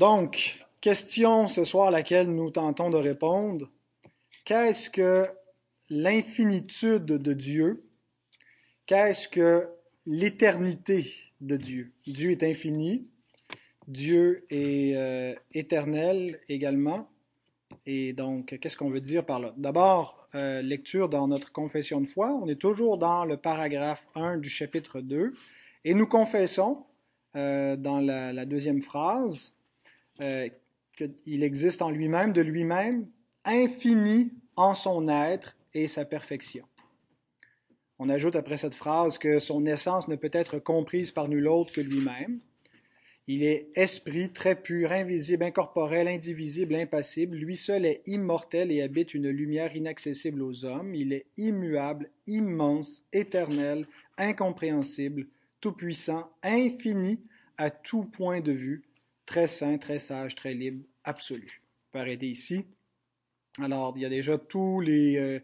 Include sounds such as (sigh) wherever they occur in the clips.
Donc, question ce soir à laquelle nous tentons de répondre. Qu'est-ce que l'infinitude de Dieu? Qu'est-ce que l'éternité de Dieu? Dieu est infini, Dieu est euh, éternel également. Et donc, qu'est-ce qu'on veut dire par là? D'abord, euh, lecture dans notre confession de foi. On est toujours dans le paragraphe 1 du chapitre 2. Et nous confessons euh, dans la, deuxième phrase euh, qu'il existe en lui-même, de lui-même, infini en son être et sa perfection. On ajoute après cette phrase que son essence ne peut être comprise par nul autre que lui-même. Il est esprit, très pur, invisible, incorporel, indivisible, impassible. Lui seul est immortel et habite une lumière inaccessible aux hommes. Il est immuable, immense, éternel, incompréhensible, tout-puissant, infini à tout point de vue, très saint, très sage, très libre, absolu. On peut arrêter ici. Alors, il y a déjà tous les, euh,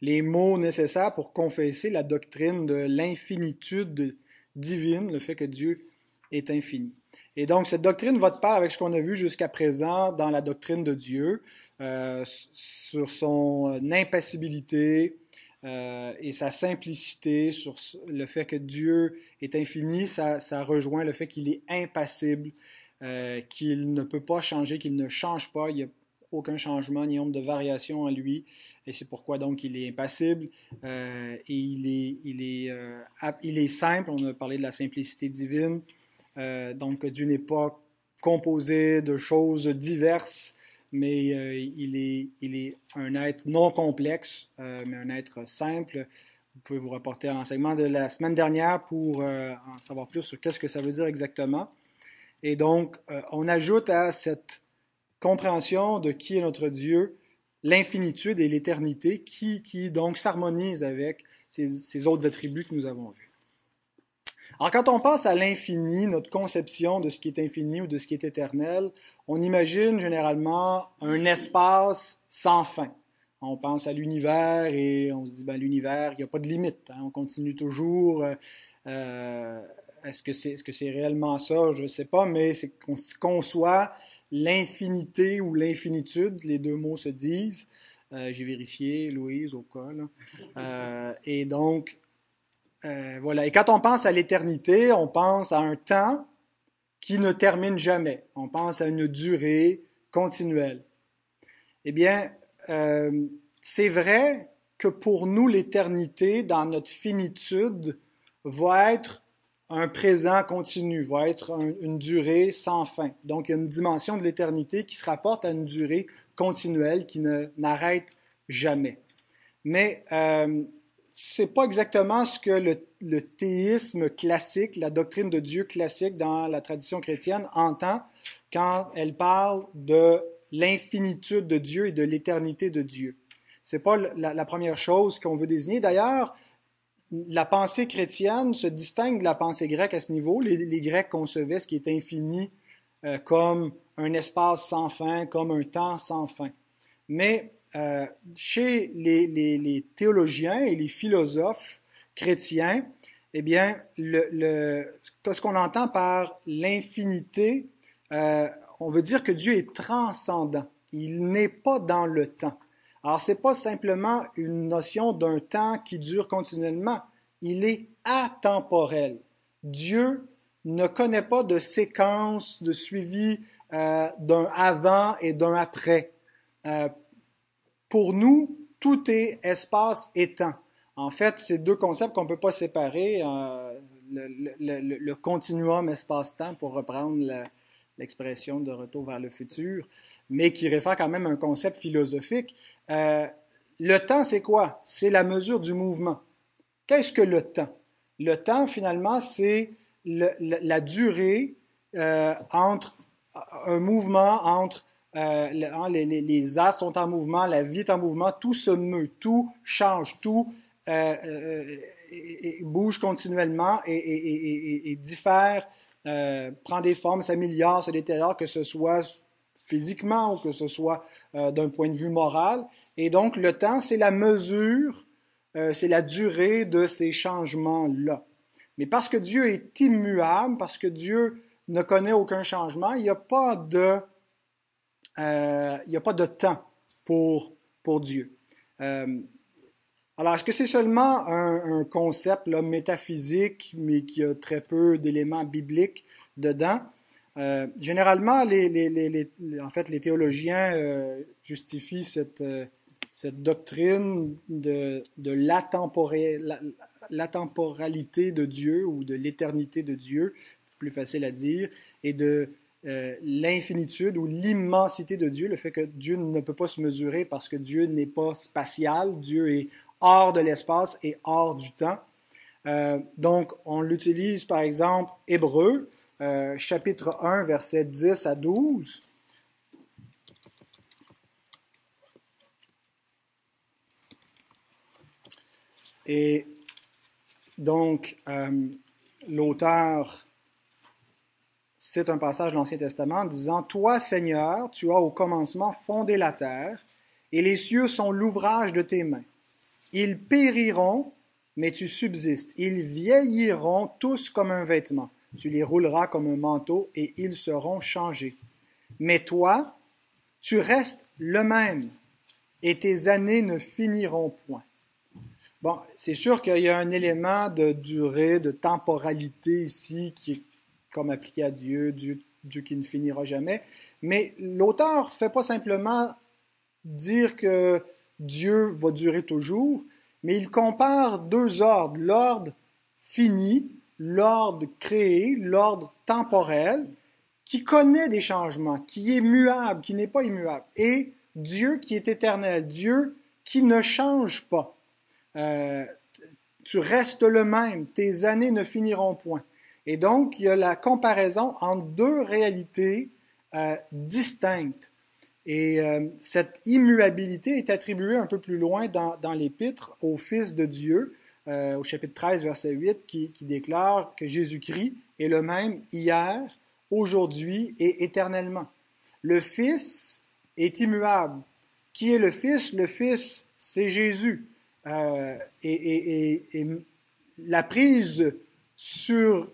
les mots nécessaires pour confesser la doctrine de l'infinitude divine, le fait que Dieu est infini. Et donc, cette doctrine va de pair avec ce qu'on a vu jusqu'à présent dans la doctrine de Dieu, euh, sur son euh, impassibilité, et sa simplicité, sur le fait que Dieu est infini, ça rejoint le fait qu'il est impassible, euh, qu'il ne peut pas changer, qu'il ne change pas, il n'y a aucun changement ni nombre de variation en lui, et c'est pourquoi donc il est impassible, euh, et euh, il est simple, on a parlé de la simplicité divine, donc Dieu n'est pas composé de choses diverses, mais il, est, un être non complexe, mais un être simple. Vous pouvez vous reporter à l'enseignement de la semaine dernière pour en savoir plus sur qu'est-ce que ça veut dire exactement. Et donc, on ajoute à cette compréhension de qui est notre Dieu l'infinitude et l'éternité qui, qui donc s'harmonise avec ces, ces autres attributs que nous avons vus. Alors quand on passe à l'infini, notre conception de ce qui est infini ou de ce qui est éternel, on imagine généralement un espace sans fin. On pense à l'univers et on se dit, ben, l'univers, il n'y a pas de limite. Hein. on continue toujours. Euh, euh, est-ce que c'est est -ce c'est réellement ça? Je ne sais pas, mais c'est qu'on conçoit l'infinité ou l'infinitude, les deux mots se disent. Euh, J'ai vérifié, Louise, au cas. Euh, et donc, euh, voilà. Et quand on pense à l'éternité, on pense à un temps qui ne termine jamais. On pense à une durée continuelle. Eh bien, c'est vrai que pour nous, l'éternité, dans notre finitude, va être un présent continu, va être une durée sans fin. Donc, il y a une dimension de l'éternité qui se rapporte à une durée continuelle qui n'arrête jamais. Mais euh, c'est pas exactement ce que le, théisme classique, la doctrine de Dieu classique dans la tradition chrétienne entend quand elle parle de l'infinitude de Dieu et de l'éternité de Dieu. C'est pas la, première chose qu'on veut désigner. D'ailleurs, la pensée chrétienne se distingue de la pensée grecque à ce niveau. Les, Grecs concevaient ce qui est infini euh, comme un espace sans fin, comme un temps sans fin. Mais euh, chez les, théologiens et les philosophes chrétiens, eh bien, le, ce qu'on entend par l'infinité, euh, on veut dire que Dieu est transcendant. Il n'est pas dans le temps. Alors, ce n'est pas simplement une notion d'un temps qui dure continuellement. Il est atemporel. Dieu ne connaît pas de séquence de suivi euh, d'un avant et d'un après. Pour nous, tout est espace et temps. En fait, c'est deux concepts qu'on ne peut pas séparer. Euh, le, continuum espace-temps, pour reprendre l'expression de retour vers le futur, mais qui réfère quand même à un concept philosophique. Euh, le temps, c'est quoi? C'est la mesure du mouvement. Qu'est-ce que le temps? Le temps, finalement, c'est la durée euh, entre un mouvement entre euh, hein, les, les, sont en mouvement, la vie est en mouvement, tout se meut, tout change, tout euh, euh bouge continuellement et, et, diffère, euh, prend des formes, s'améliore, se détériore, que ce soit physiquement ou que ce soit euh, d'un point de vue moral. Et donc le temps, c'est la mesure, c'est la durée de ces changements-là. Mais parce que Dieu est immuable, parce que Dieu ne connaît aucun changement. Il n'y a pas de, euh, il n'y a pas de temps pour, pour Dieu. Euh, alors, est-ce que c'est seulement un, concept métaphysique, mais qui a très peu d'éléments bibliques dedans? Euh, généralement, les, en fait, les théologiens euh, justifient cette, euh, cette doctrine de, de l'atemporalité de Dieu ou de l'éternité de Dieu, plus facile à dire, et de l'infinitude ou l'immensité de Dieu, le fait que Dieu ne peut pas se mesurer parce que Dieu n'est pas spatial, Dieu est hors de l'espace et hors du temps. donc, on l'utilise par exemple hébreu, euh, chapitre 1, versets 10 à 12. Et donc, euh, l'auteur cite un passage de l'Ancien Testament disant, Toi, Seigneur, tu as au commencement fondé la terre, et les cieux sont l'ouvrage de tes mains. Ils périront, mais tu subsistes. Ils vieilliront tous comme un vêtement tu les rouleras comme un manteau et ils seront changés. Mais toi, tu restes le même et tes années ne finiront point. Bon, c'est sûr qu'il y a un élément de durée, de temporalité ici qui est comme appliqué à Dieu, Dieu, qui ne finira jamais. Mais l'auteur ne fait pas simplement dire que Dieu va durer toujours, mais il compare deux ordres, l'ordre fini l'ordre créé, l'ordre temporel, qui connaît des changements, qui est muable, qui n'est pas immuable, et Dieu qui est éternel, Dieu qui ne change pas. Euh, tu restes le même, tes années ne finiront point. Et donc, il y a la comparaison entre deux réalités euh, distinctes. Et euh, cette immuabilité est attribuée un peu plus loin dans, dans l'Épître au Fils de Dieu, euh, au chapitre 13, verset 8, qui, déclare que Jésus-Christ est le même hier, aujourd'hui et éternellement. Le Fils est immuable. Qui est le Fils? Le Fils, c'est Jésus. Euh, et, la prise sur,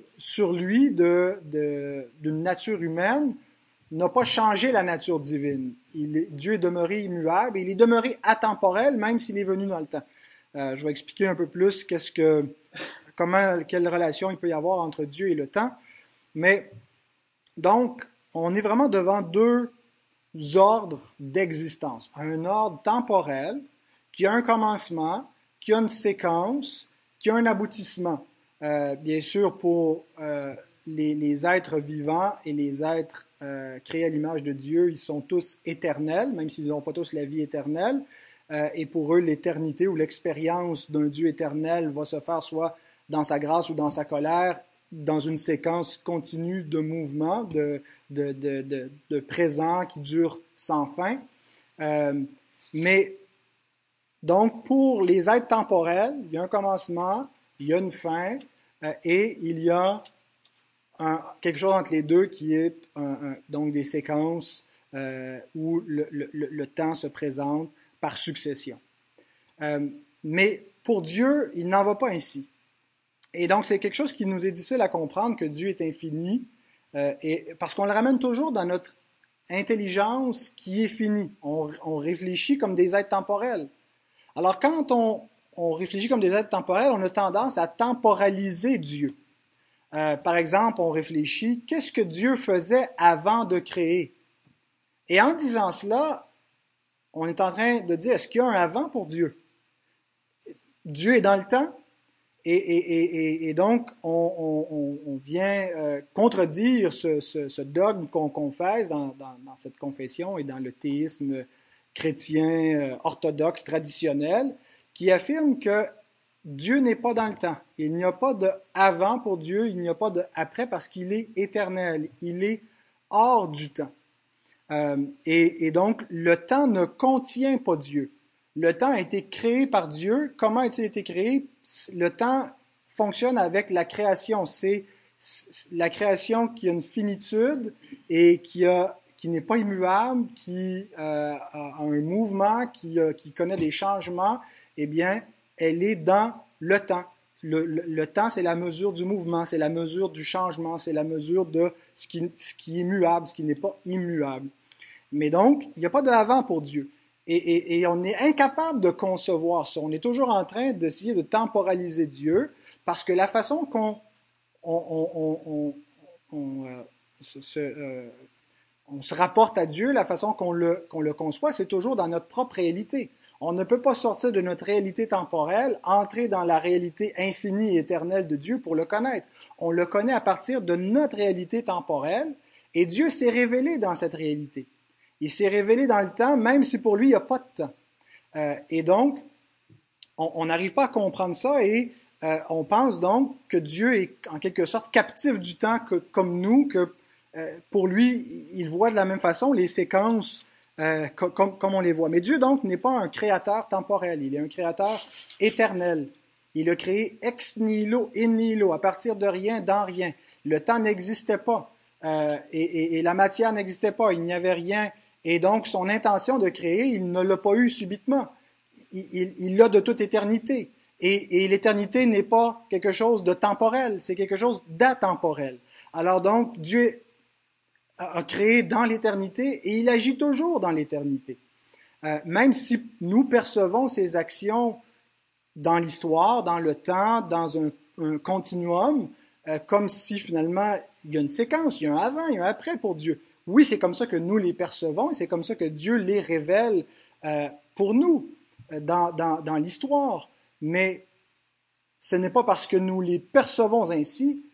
lui d'une de, nature humaine n'a pas changé la nature divine. Il Dieu est demeuré immuable il est demeuré atemporel, même s'il est venu dans le temps. Euh, je vais expliquer un peu plus qu'est-ce que, quelle relation il peut y avoir entre Dieu et le temps. Mais donc, on est vraiment devant deux ordres d'existence. Un ordre temporel qui a un commencement, qui a une séquence, qui a un aboutissement. Euh, bien sûr, pour euh, les, êtres vivants et les êtres créés à l'image de Dieu, ils sont tous éternels, même s'ils n'ont pas tous la vie éternelle. Euh, et pour eux, l'éternité ou l'expérience d'un Dieu éternel va se faire soit dans sa grâce ou dans sa colère, dans une séquence continue de mouvements, de, de, de, de, présents qui durent sans fin. Euh, mais donc, pour les êtres temporels, il y a un commencement, il y a une fin, euh, et il y a quelque chose entre les deux qui est donc des séquences où le, le, le, temps se présente par succession. Euh, mais pour Dieu, il n'en va pas ainsi. Et donc, c'est quelque chose qui nous est difficile à comprendre, que Dieu est infini, euh, et, parce qu'on le ramène toujours dans notre intelligence qui est finie. On, réfléchit comme des êtres temporels. Alors, quand on, réfléchit comme des êtres temporels, on a tendance à temporaliser Dieu. Euh, par exemple, on réfléchit, qu'est-ce que Dieu faisait avant de créer? Et en disant cela, on est en train de dire, est-ce qu'il y a un avant pour Dieu? Dieu est dans le temps, et, donc on, vient euh, contredire ce, dogme qu'on confesse dans, cette confession et dans le théisme chrétien euh, orthodoxe traditionnel, qui affirme que Dieu n'est pas dans le temps. Il n'y a pas de avant pour Dieu, il n'y a pas de après parce qu'il est éternel, il est hors du temps. Euh, et, donc, le temps ne contient pas Dieu. Le temps a été créé par Dieu. Comment a-t-il été créé? Le temps fonctionne avec la création. C'est la création qui a une finitude et qui, qui n'est pas immuable, qui euh, a un mouvement, qui, qui connaît des changements. Eh bien, elle est dans le temps. Le, temps, c'est la mesure du mouvement, c'est la mesure du changement, c'est la mesure de ce qui, est muable, ce qui n'est pas immuable. Mais donc, il n'y a pas de avant pour Dieu. Et, on est incapable de concevoir ça. On est toujours en train d'essayer de temporaliser Dieu parce que la façon qu'on on, se, rapporte à Dieu, la façon qu'on le conçoit, c'est toujours dans notre propre réalité. On ne peut pas sortir de notre réalité temporelle, entrer dans la réalité infinie et éternelle de Dieu pour le connaître. On le connaît à partir de notre réalité temporelle et Dieu s'est révélé dans cette réalité. Il s'est révélé dans le temps, même si pour lui, il n'y a pas de temps. Euh, et donc, on n'arrive pas à comprendre ça et euh, on pense donc que Dieu est en quelque sorte captif du temps comme nous, que euh, pour lui, il voit de la même façon les séquences comme, comme, on les voit. Mais Dieu donc n'est pas un créateur temporel, il est un créateur éternel. Il a créé ex nihilo, in nihilo, à partir de rien, dans rien. Le temps n'existait pas et, et, et, la matière n'existait pas, il n'y avait rien et donc, son intention de créer, il ne l'a pas eu subitement. Il l'a de toute éternité. Et, l'éternité n'est pas quelque chose de temporel, c'est quelque chose d'atemporel. Alors donc, Dieu a créé dans l'éternité et il agit toujours dans l'éternité. Euh, même si nous percevons ses actions dans l'histoire, dans le temps, dans un, continuum, euh, comme si finalement il y a une séquence, il y a un avant, il y a un après pour Dieu. Oui, c'est comme ça que nous les percevons et c'est comme ça que Dieu les révèle euh, pour nous euh, dans, dans, l'histoire. Mais ce n'est pas parce que nous les percevons ainsi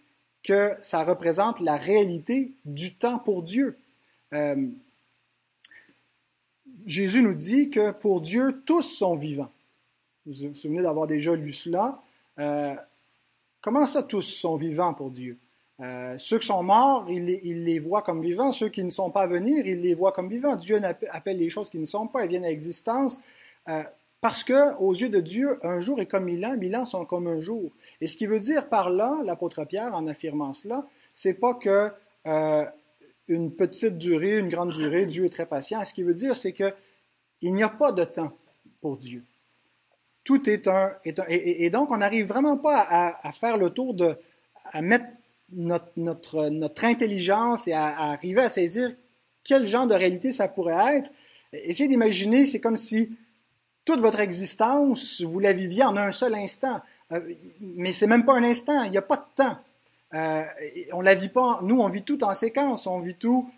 que ça représente la réalité du temps pour Dieu. Euh, Jésus nous dit que pour Dieu, tous sont vivants. Vous vous souvenez d'avoir déjà lu cela. comment ça, tous sont vivants pour Dieu? Euh, ceux qui sont morts, il les, voit comme vivants. Ceux qui ne sont pas à venir, il les voit comme vivants. Dieu appelle les choses qui ne sont pas, elles viennent à existence. Parce que, aux yeux de Dieu, un jour est comme mille ans, mille ans sont comme un jour. Et ce qui veut dire par là, l'apôtre Pierre, en affirmant cela, c'est pas que euh, une petite durée, une grande durée, Dieu est très patient. Ce qui veut dire, c'est que il n'y a pas de temps pour Dieu. Tout est un, et, donc on n'arrive vraiment pas à, à, faire le tour de, à mettre notre, notre, notre intelligence et à, arriver à saisir quel genre de réalité ça pourrait être. Essayez d'imaginer, c'est comme si toute votre existence, vous la viviez en un seul instant. Euh, mais c'est même pas un instant, il n'y a pas de temps. Euh, on la vit pas, nous on vit tout en séquence, on vit tout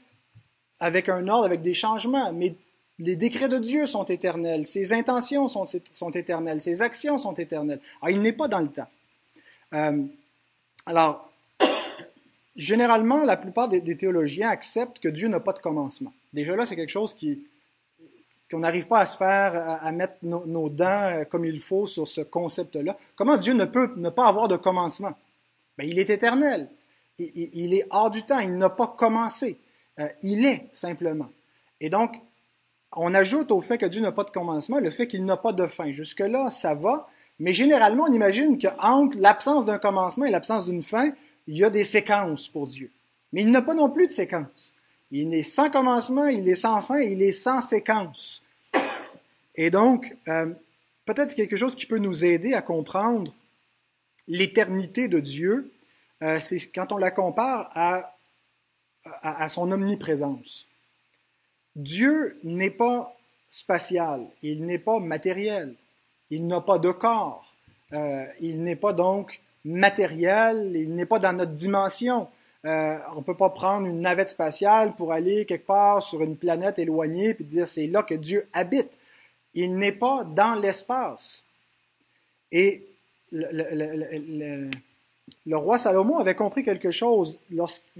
avec un ordre, avec des changements, mais les décrets de Dieu sont éternels, ses intentions sont, sont éternelles, ses actions sont éternelles. Alors, il n'est pas dans le temps. Euh, alors, (coughs) généralement, la plupart des, théologiens acceptent que Dieu n'a pas de commencement. Déjà là, c'est quelque chose qui qu'on n'arrive pas à se faire, à, mettre nos, dents euh, comme il faut sur ce concept-là. Comment Dieu ne peut ne pas avoir de commencement? Ben, il est éternel. Il, est hors du temps. Il n'a pas commencé. Euh, il est simplement. Et donc, on ajoute au fait que Dieu n'a pas de commencement le fait qu'il n'a pas de fin. Jusque-là, ça va. Mais généralement, on imagine qu'entre l'absence d'un commencement et l'absence d'une fin, il y a des séquences pour Dieu. Mais il n'a pas non plus de séquences. Il est sans commencement, il est sans fin, il est sans séquence. Et donc, euh, peut-être quelque chose qui peut nous aider à comprendre l'éternité de Dieu, euh, c'est quand on la compare à, à, son omniprésence. Dieu n'est pas spatial, il n'est pas matériel, il n'a pas de corps, euh, il n'est pas donc matériel, il n'est pas dans notre dimension. Euh, on ne peut pas prendre une navette spatiale pour aller quelque part sur une planète éloignée et dire c'est là que Dieu habite. Il n'est pas dans l'espace. Et le, roi Salomon avait compris quelque chose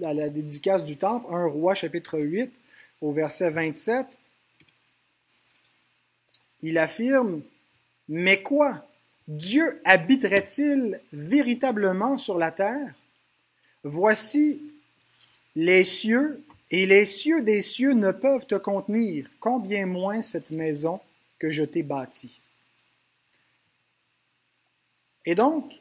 à la dédicace du temple, 1 roi chapitre 8 au verset 27. Il affirme, mais quoi? Dieu habiterait-il véritablement sur la terre? Voici les cieux, et les cieux des cieux ne peuvent te contenir, combien moins cette maison que je t'ai bâtie. Et donc,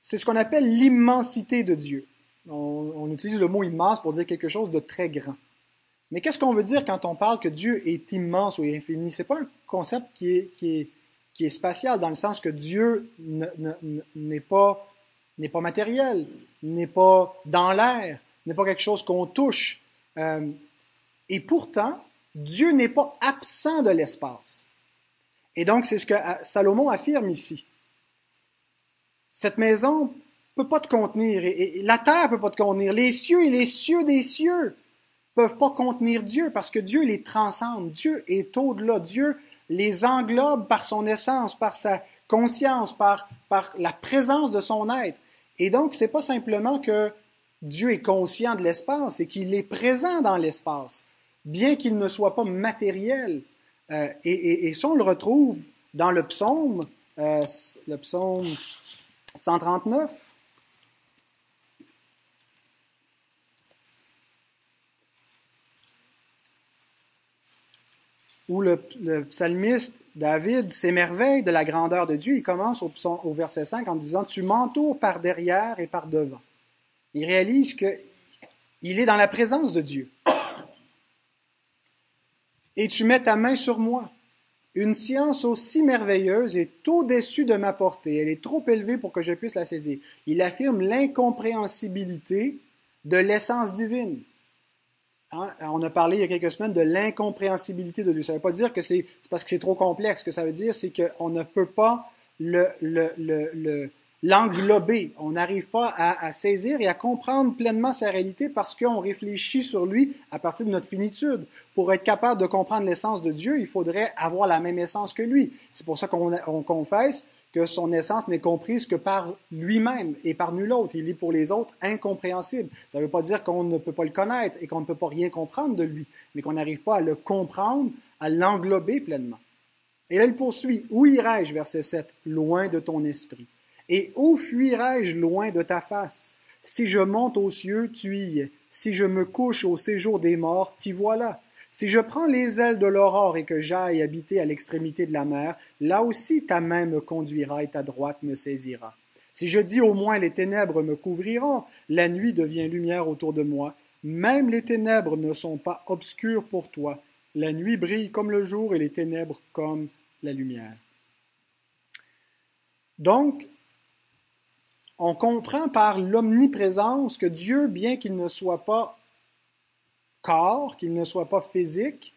c'est ce qu'on appelle l'immensité de Dieu. On, utilise le mot immense pour dire quelque chose de très grand. Mais qu'est-ce qu'on veut dire quand on parle que Dieu est immense ou infini? Ce n'est pas un concept qui est, qui est qui est spatial, dans le sens que Dieu n'est pas, pas matériel, n'est pas dans l'air, n'est pas quelque chose qu'on touche. Euh, et pourtant, Dieu n'est pas absent de l'espace. Et donc, c'est ce que Salomon affirme ici. Cette maison peut pas te contenir, la terre peut pas te contenir, les cieux et les cieux des cieux peuvent pas contenir Dieu, parce que Dieu les transcende, Dieu est au-delà, Dieu les englobe par son essence, par sa conscience, par, par la présence de son être. Et donc, c'est pas simplement que Dieu est conscient de l'espace, c'est qu'il est présent dans l'espace, bien qu'il ne soit pas matériel. Euh, et, et, ça, on le retrouve dans le psaume, euh, le psaume 139. où le, psalmiste David s'émerveille de la grandeur de Dieu. Il commence au, verset 5 en disant Tu m'entoures par derrière et par devant. Il réalise qu'il est dans la présence de Dieu. Et tu mets ta main sur moi. Une science aussi merveilleuse est au-dessus de ma portée. Elle est trop élevée pour que je puisse la saisir. Il affirme l'incompréhensibilité de l'essence divine. Hein, on a parlé il y a quelques semaines de l'incompréhensibilité de Dieu. Ça ne veut pas dire que c'est parce que c'est trop complexe. Ce que ça veut dire, c'est qu'on ne peut pas le, le, le l'englober. On n'arrive pas à, saisir et à comprendre pleinement sa réalité parce qu'on réfléchit sur lui à partir de notre finitude. Pour être capable de comprendre l'essence de Dieu, il faudrait avoir la même essence que lui. C'est pour ça qu'on confesse que son essence n'est comprise que par lui-même et par nul autre. Il est pour les autres incompréhensible. Ça ne veut pas dire qu'on ne peut pas le connaître et qu'on ne peut pas rien comprendre de lui, mais qu'on n'arrive pas à le comprendre, à l'englober pleinement. Et là, il poursuit. Où irai-je, verset 7, loin de ton esprit? Et où fuirai-je loin de ta face? Si je monte aux cieux, tu y es. Si je me couche au séjour des morts, t'y voilà. Si je prends les ailes de l'aurore et que j'aille habiter à l'extrémité de la mer, là aussi ta main me conduira et ta droite me saisira. Si je dis au moins les ténèbres me couvriront, la nuit devient lumière autour de moi, même les ténèbres ne sont pas obscures pour toi. La nuit brille comme le jour et les ténèbres comme la lumière. Donc, on comprend par l'omniprésence que Dieu, bien qu'il ne soit pas corps, qu'il ne soit pas physique,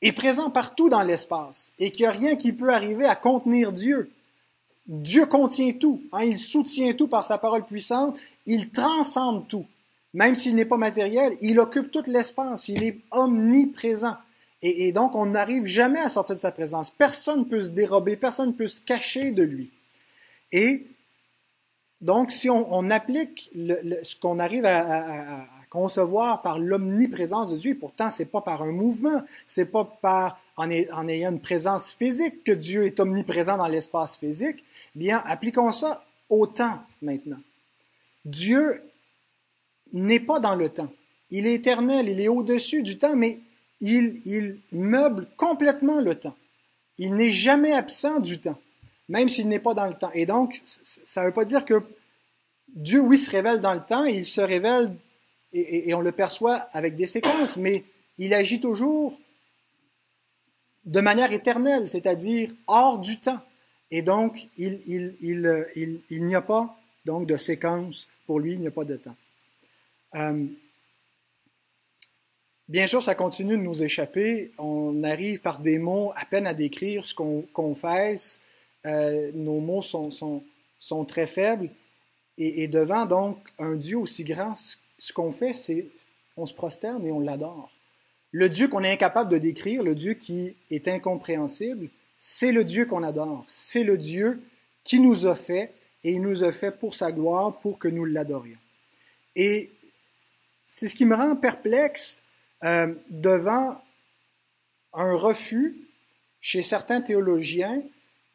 est présent partout dans l'espace et qu'il n'y a rien qui peut arriver à contenir Dieu. Dieu contient tout, hein, il soutient tout par sa parole puissante, il transcende tout. Même s'il n'est pas matériel, il occupe tout l'espace, il est omniprésent. Et, et donc, on n'arrive jamais à sortir de sa présence. Personne ne peut se dérober, personne ne peut se cacher de lui. Et donc, si on, applique ce qu'on arrive à, concevoir par l'omniprésence de Dieu, pourtant c'est pas par un mouvement, c'est pas par en, ayant une présence physique que Dieu est omniprésent dans l'espace physique. Bien, appliquons ça au temps maintenant. Dieu n'est pas dans le temps. Il est éternel, il est au-dessus du temps, mais il, meuble complètement le temps. Il n'est jamais absent du temps même s'il n'est pas dans le temps. Et donc, ça ne veut pas dire que Dieu, oui, se révèle dans le temps, et il se révèle, et, on le perçoit avec des séquences, mais il agit toujours de manière éternelle, c'est-à-dire hors du temps. Et donc, il, il, n'y a pas donc de séquence pour lui, il n'y a pas de temps. Euh, bien sûr, ça continue de nous échapper. On arrive par des mots à peine à décrire ce qu'on confesse, euh, nos mots sont, sont, sont, très faibles. Et, devant donc un Dieu aussi grand, ce qu'on fait, c'est on se prosterne et on l'adore. Le Dieu qu'on est incapable de décrire, le Dieu qui est incompréhensible, c'est le Dieu qu'on adore. C'est le Dieu qui nous a fait et il nous a fait pour sa gloire, pour que nous l'adorions. Et c'est ce qui me rend perplexe euh, devant un refus chez certains théologiens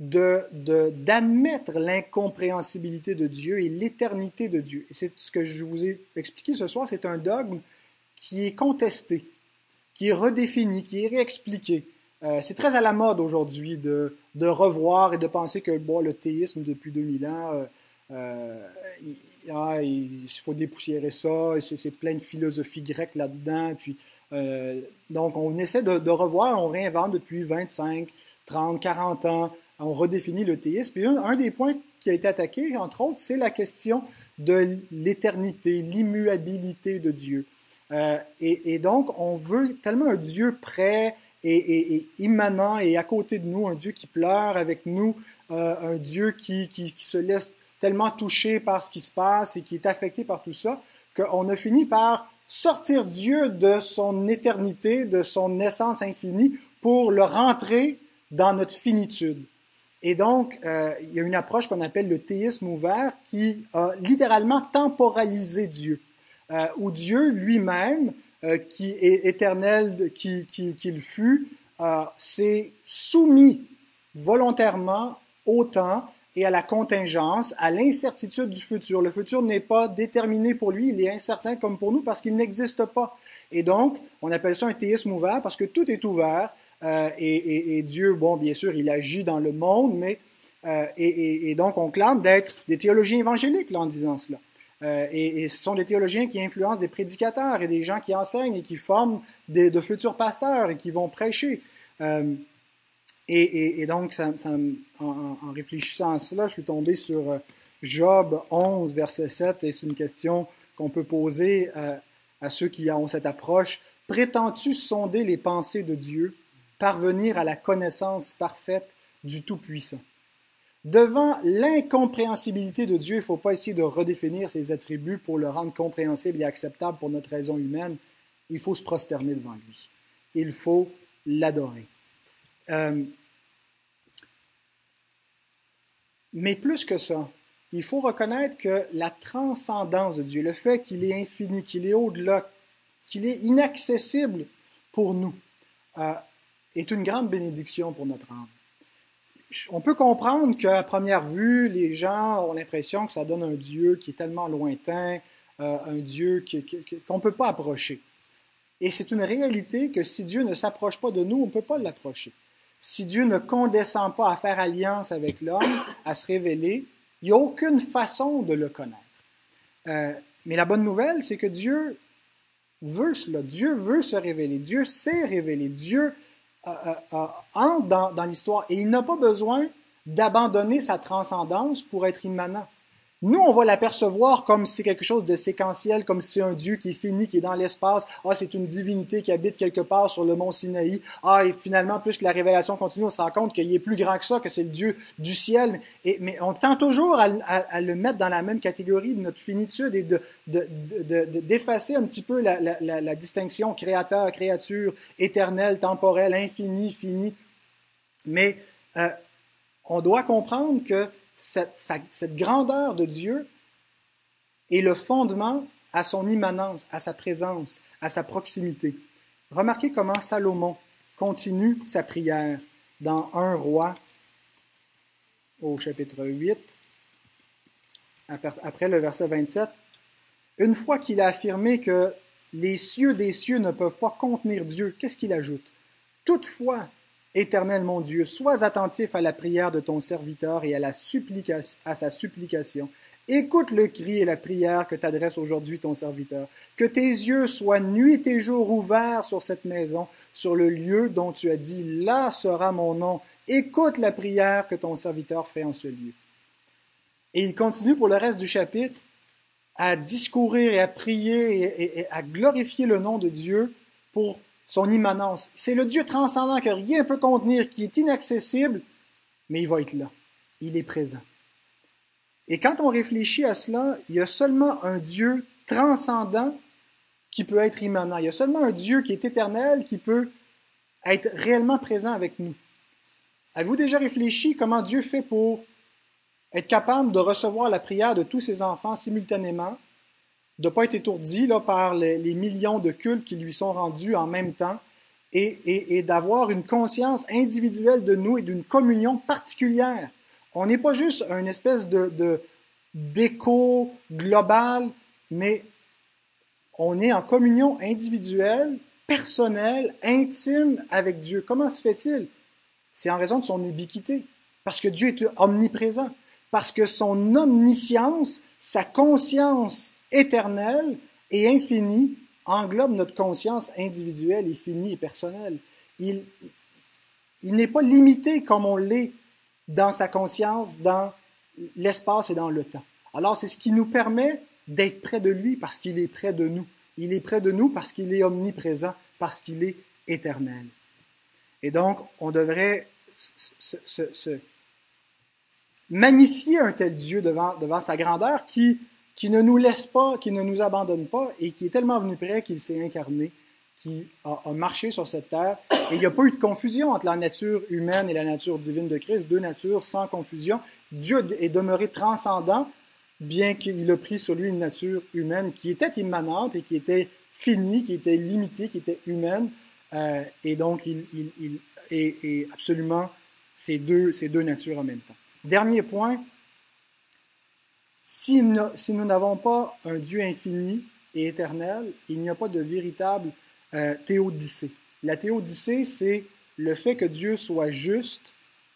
d'admettre l'incompréhensibilité de Dieu et l'éternité de Dieu. C'est ce que je vous ai expliqué ce soir, c'est un dogme qui est contesté, qui est redéfini, qui est réexpliqué. Euh, c'est très à la mode aujourd'hui de, de, revoir et de penser que bon, le théisme depuis 2000 ans, euh, euh, il, ah, il, faut dépoussiérer ça, c'est plein de philosophie grecque là-dedans. Puis, donc on essaie de, de revoir, on réinvente depuis 25, 30, 40 ans on redéfinit le théisme. Et un, des points qui a été attaqué, entre autres, c'est la question de l'éternité, l'immuabilité de Dieu. Euh, et, donc, on veut tellement un Dieu prêt et, immanent et à côté de nous, un Dieu qui pleure avec nous, euh, un Dieu qui, qui, se laisse tellement toucher par ce qui se passe et qui est affecté par tout ça, qu'on a fini par sortir Dieu de son éternité, de son essence infinie, pour le rentrer dans notre finitude. Et donc, euh, il y a une approche qu'on appelle le théisme ouvert qui a littéralement temporalisé Dieu, euh, où Dieu lui-même, euh, qui est éternel, qu'il qui, qui fut, s'est soumis volontairement au temps et à la contingence, à l'incertitude du futur. Le futur n'est pas déterminé pour lui, il est incertain comme pour nous parce qu'il n'existe pas. Et donc, on appelle ça un théisme ouvert parce que tout est ouvert euh, et, Dieu, bon, bien sûr, il agit dans le monde, mais euh, et, donc on clame d'être des théologiens évangéliques là, en disant cela. Euh, et, ce sont des théologiens qui influencent des prédicateurs et des gens qui enseignent et qui forment des, de futurs pasteurs et qui vont prêcher. Et, donc, en, réfléchissant à cela, je suis tombé sur Job 11, verset 7, et c'est une question qu'on peut poser à ceux qui ont cette approche. Prétends-tu sonder les pensées de Dieu? Parvenir à la connaissance parfaite du Tout-Puissant. Devant l'incompréhensibilité de Dieu, il ne faut pas essayer de redéfinir ses attributs pour le rendre compréhensible et acceptable pour notre raison humaine. Il faut se prosterner devant lui. Il faut l'adorer. Euh, mais plus que ça, il faut reconnaître que la transcendance de Dieu, le fait qu'il est infini, qu'il est au-delà, qu'il est inaccessible pour nous, euh, est une grande bénédiction pour notre âme. On peut comprendre qu'à première vue, les gens ont l'impression que ça donne un Dieu qui est tellement lointain, euh, un Dieu qu'on ne peut pas approcher. Et c'est une réalité que si Dieu ne s'approche pas de nous, on ne peut pas l'approcher. Si Dieu ne condescend pas à faire alliance avec l'homme, à se révéler, il n'y a aucune façon de le connaître. Euh, mais la bonne nouvelle, c'est que Dieu veut cela. Dieu veut se révéler. Dieu sait révéler. Dieu entre dans, dans l'histoire et il n'a pas besoin d'abandonner sa transcendance pour être immanent. Nous, on va l'apercevoir comme si c'est quelque chose de séquentiel, comme si c'est un Dieu qui est fini, qui est dans l'espace. Ah, c'est une divinité qui habite quelque part sur le mont Sinaï. Ah, et finalement, plus que la révélation continue, on se rend compte qu'il est plus grand que ça, que c'est le Dieu du ciel. Et, mais on tend toujours à, le mettre dans la même catégorie de notre finitude et de, d'effacer un petit peu la, distinction créateur, créature, éternel, temporel, infini, fini. Mais euh, on doit comprendre que cette, grandeur de Dieu est le fondement à son immanence, à sa présence, à sa proximité. Remarquez comment Salomon continue sa prière dans un roi au chapitre 8, après le verset 27. Une fois qu'il a affirmé que les cieux des cieux ne peuvent pas contenir Dieu, qu'est-ce qu'il ajoute? Toutefois, Éternel mon Dieu, sois attentif à la prière de ton serviteur et à, sa supplication. Écoute le cri et la prière que t'adresse aujourd'hui ton serviteur. Que tes yeux soient nuit et jour ouverts sur cette maison, sur le lieu dont tu as dit, là sera mon nom. Écoute la prière que ton serviteur fait en ce lieu. Et il continue pour le reste du chapitre à discourir et à prier et à glorifier le nom de Dieu pour son immanence. C'est le Dieu transcendant que rien ne peut contenir, qui est inaccessible, mais il va être là. Il est présent. Et quand on réfléchit à cela, il y a seulement un Dieu transcendant qui peut être immanent. Il y a seulement un Dieu qui est éternel qui peut être réellement présent avec nous. Avez-vous déjà réfléchi comment Dieu fait pour être capable de recevoir la prière de tous ses enfants simultanément, de ne pas être étourdi là, par les, millions de cultes qui lui sont rendus en même temps et, d'avoir une conscience individuelle de nous et d'une communion particulière. On n'est pas juste une espèce de d'écho global, mais on est en communion individuelle, personnelle, intime avec Dieu. Comment se fait-il? C'est en raison de son ubiquité, parce que Dieu est omniprésent, parce que son omniscience, sa conscience éternel et infini englobe notre conscience individuelle et finie et personnelle. Il, il n'est pas limité comme on l'est dans sa conscience, dans l'espace et dans le temps. Alors c'est ce qui nous permet d'être près de lui parce qu'il est près de nous. Il est près de nous parce qu'il est omniprésent, parce qu'il est éternel. Et donc, on devrait se, magnifier un tel Dieu devant, devant sa grandeur qui, qui ne nous laisse pas, qui ne nous abandonne pas et qui est tellement venu près qu'il s'est incarné, qui a, a, marché sur cette terre. Et il n'y a pas eu de confusion entre la nature humaine et la nature divine de Christ, deux natures sans confusion. Dieu est demeuré transcendant, bien qu'il ait pris sur lui une nature humaine qui était immanente et qui était finie, qui était limitée, qui était humaine. Euh, et donc, il, il, est, absolument ces deux, ces deux natures en même temps. Dernier point, si, nous n'avons pas un Dieu infini et éternel, il n'y a pas de véritable euh, théodicée. La théodicée, c'est le fait que Dieu soit juste,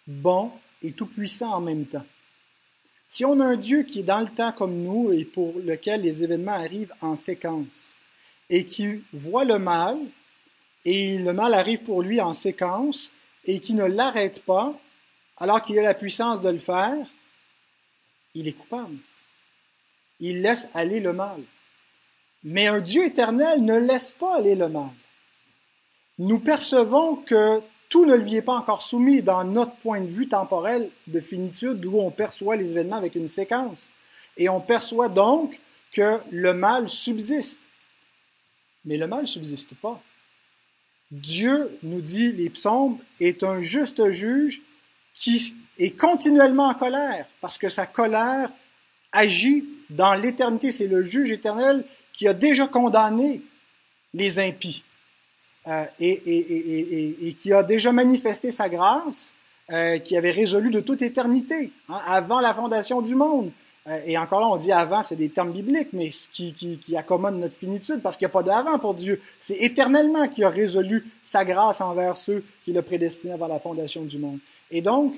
bon et tout-puissant en même temps. Si on a un Dieu qui est dans le temps comme nous et pour lequel les événements arrivent en séquence et qui voit le mal et le mal arrive pour lui en séquence et qui ne l'arrête pas alors qu'il a la puissance de le faire, il est coupable. Il laisse aller le mal. Mais un Dieu éternel ne laisse pas aller le mal. Nous percevons que tout ne lui est pas encore soumis dans notre point de vue temporel de finitude où on perçoit les événements avec une séquence. Et on perçoit donc que le mal subsiste. Mais le mal ne subsiste pas. Dieu, nous dit les psaumes, est un juste juge qui est continuellement en colère, parce que sa colère agit dans l'éternité. C'est le juge éternel qui a déjà condamné les impies. Euh, et, qui a déjà manifesté sa grâce, euh, qui avait résolu de toute éternité, hein, avant la fondation du monde. Euh, et encore là, on dit avant, c'est des termes bibliques, mais ce qui, qui, qui accommode notre finitude, parce qu'il n'y a pas d'avant pour Dieu. C'est éternellement qui a résolu sa grâce envers ceux qu'il a prédestinés avant la fondation du monde. Et donc,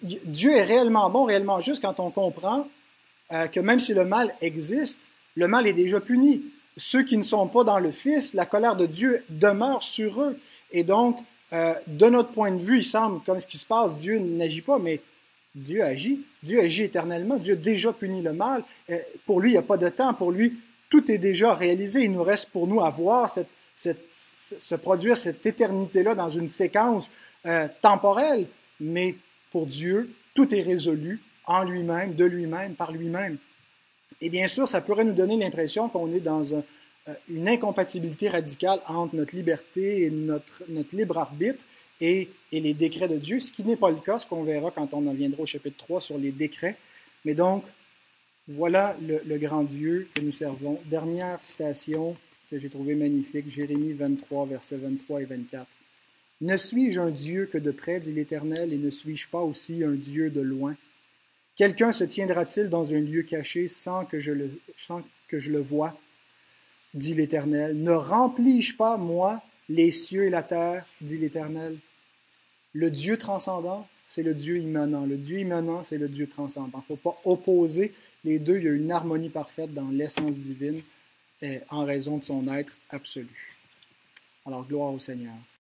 Dieu est réellement bon, réellement juste quand on comprend que même si le mal existe, le mal est déjà puni ceux qui ne sont pas dans le Fils, la colère de Dieu demeure sur eux. Et donc, euh, de notre point de vue, il semble, comme ce qui se passe, Dieu n'agit pas, mais Dieu agit. Dieu agit éternellement. Dieu déjà puni le mal. Euh, pour lui, il n'y a pas de temps. Pour lui, tout est déjà réalisé. Il nous reste pour nous à voir cette, cette, se produire cette éternité-là dans une séquence euh, temporelle. Mais pour Dieu, tout est résolu en lui-même, de lui-même, par lui-même. Et bien sûr, ça pourrait nous donner l'impression qu'on est dans euh, une incompatibilité radicale entre notre liberté et notre, libre arbitre et, les décrets de Dieu, ce qui n'est pas le cas, ce qu'on verra quand on en viendra au chapitre 3 sur les décrets. Mais donc, voilà le, le grand Dieu que nous servons. Dernière citation que j'ai trouvée magnifique, Jérémie 23, versets 23 et 24. Ne suis-je un Dieu que de près, dit l'Éternel, et ne suis-je pas aussi un Dieu de loin? Quelqu'un se tiendra-t-il dans un lieu caché sans que je le, sans voie? dit l'Éternel. Ne remplis-je pas, moi, les cieux et la terre? dit l'Éternel. Le Dieu transcendant, c'est le Dieu immanent. Le Dieu immanent, c'est le Dieu transcendant. Il ne faut pas opposer les deux. Il y a une harmonie parfaite dans l'essence divine en raison de son être absolu. Alors, gloire au Seigneur.